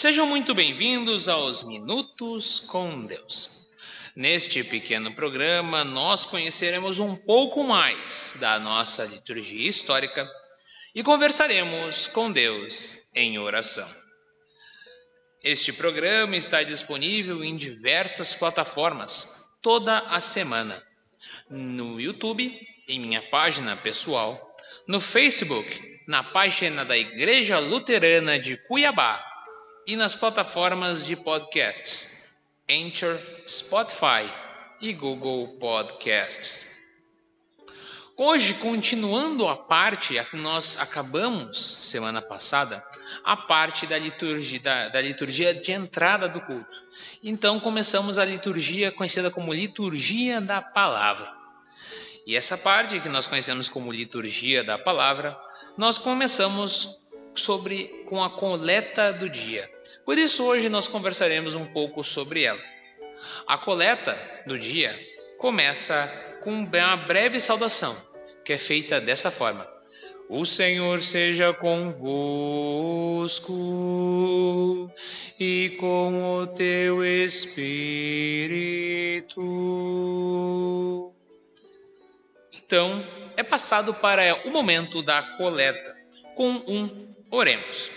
Sejam muito bem-vindos aos Minutos com Deus. Neste pequeno programa, nós conheceremos um pouco mais da nossa liturgia histórica e conversaremos com Deus em oração. Este programa está disponível em diversas plataformas toda a semana. No YouTube, em minha página pessoal, no Facebook, na página da Igreja Luterana de Cuiabá e nas plataformas de podcasts Anchor, Spotify e Google Podcasts. Hoje, continuando a parte que nós acabamos semana passada, a parte da liturgia, da, da, liturgia de entrada do culto. Então começamos a liturgia conhecida como liturgia da palavra. E essa parte que nós conhecemos como liturgia da palavra, nós começamos sobre com a coleta do dia. Por isso, hoje nós conversaremos um pouco sobre ela. A coleta do dia começa com uma breve saudação, que é feita dessa forma: O Senhor seja convosco e com o teu espírito. Então, é passado para o momento da coleta, com um oremos.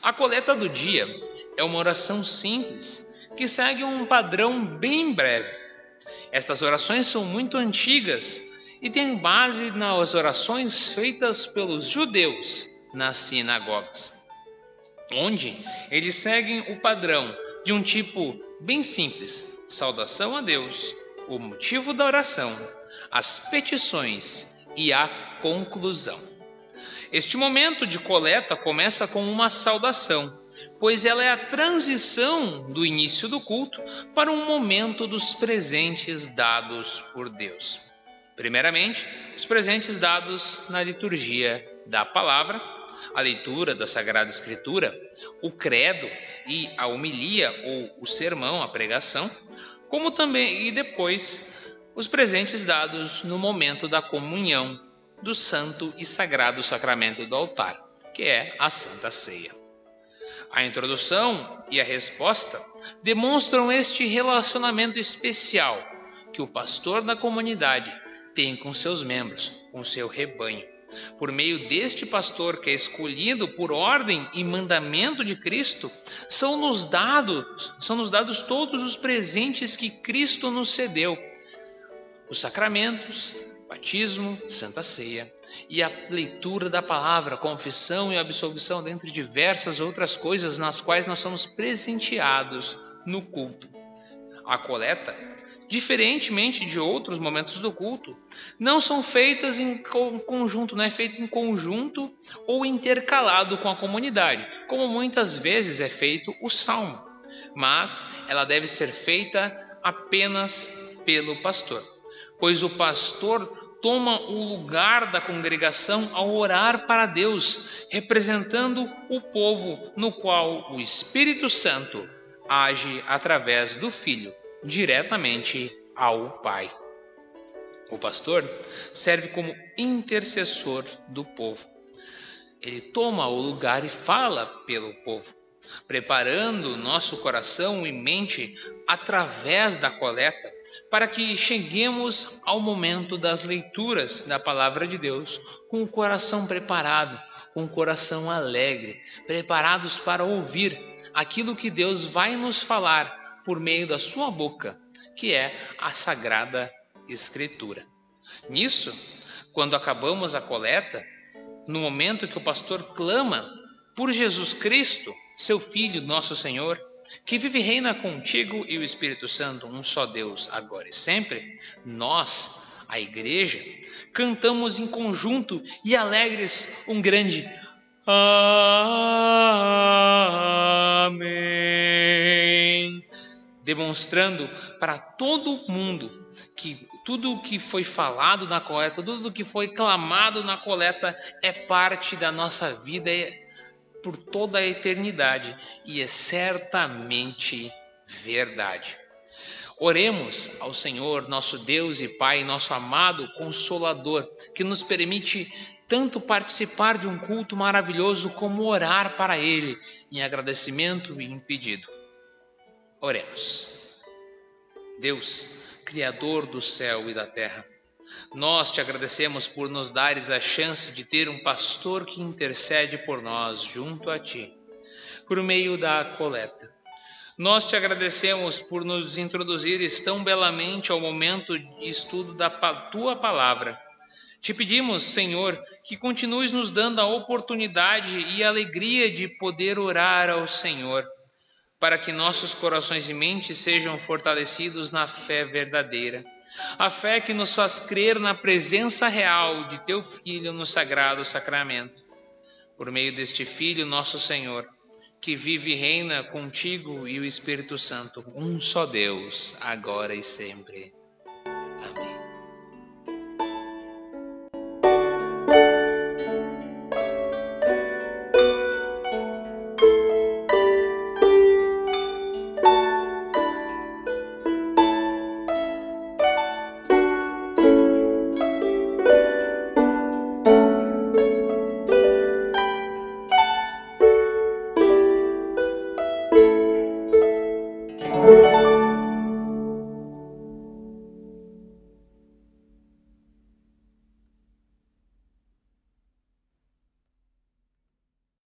A coleta do dia é uma oração simples que segue um padrão bem breve. Estas orações são muito antigas e têm base nas orações feitas pelos judeus nas sinagogas, onde eles seguem o padrão de um tipo bem simples: saudação a Deus, o motivo da oração, as petições e a conclusão. Este momento de coleta começa com uma saudação pois ela é a transição do início do culto para um momento dos presentes dados por Deus. Primeiramente, os presentes dados na liturgia da palavra, a leitura da Sagrada Escritura, o credo e a homilia ou o sermão, a pregação, como também e depois os presentes dados no momento da comunhão do santo e sagrado sacramento do altar, que é a Santa Ceia. A introdução e a resposta demonstram este relacionamento especial que o pastor da comunidade tem com seus membros, com seu rebanho. Por meio deste pastor que é escolhido por ordem e mandamento de Cristo, são nos dados, são nos dados todos os presentes que Cristo nos cedeu: os sacramentos, batismo, santa ceia e a leitura da palavra, confissão e absolvição, dentre diversas outras coisas nas quais nós somos presenteados no culto. A coleta, diferentemente de outros momentos do culto, não são feitas em conjunto, não é feita em conjunto ou intercalado com a comunidade, como muitas vezes é feito o salmo, mas ela deve ser feita apenas pelo pastor, pois o pastor toma o lugar da congregação ao orar para Deus, representando o povo no qual o Espírito Santo age através do Filho, diretamente ao Pai. O pastor serve como intercessor do povo. Ele toma o lugar e fala pelo povo, preparando nosso coração e mente através da coleta para que cheguemos ao momento das leituras da palavra de Deus com o coração preparado, com o coração alegre, preparados para ouvir aquilo que Deus vai nos falar por meio da sua boca, que é a sagrada escritura. Nisso, quando acabamos a coleta, no momento que o pastor clama por Jesus Cristo, seu filho, nosso Senhor, que vive e reina contigo e o Espírito Santo, um só Deus, agora e sempre, nós, a igreja, cantamos em conjunto e alegres um grande Amém, demonstrando para todo mundo que tudo o que foi falado na coleta, tudo o que foi clamado na coleta é parte da nossa vida por toda a eternidade e é certamente verdade. Oremos ao Senhor, nosso Deus e Pai, nosso amado Consolador, que nos permite tanto participar de um culto maravilhoso como orar para Ele em agradecimento e em pedido. Oremos. Deus, Criador do céu e da terra, nós te agradecemos por nos dares a chance de ter um pastor que intercede por nós junto a ti, por meio da coleta. Nós te agradecemos por nos introduzires tão belamente ao momento de estudo da tua palavra. Te pedimos, Senhor, que continues nos dando a oportunidade e a alegria de poder orar ao Senhor, para que nossos corações e mentes sejam fortalecidos na fé verdadeira. A fé que nos faz crer na presença real de teu Filho no sagrado sacramento. Por meio deste Filho, nosso Senhor que vive e reina contigo e o Espírito Santo, um só Deus, agora e sempre.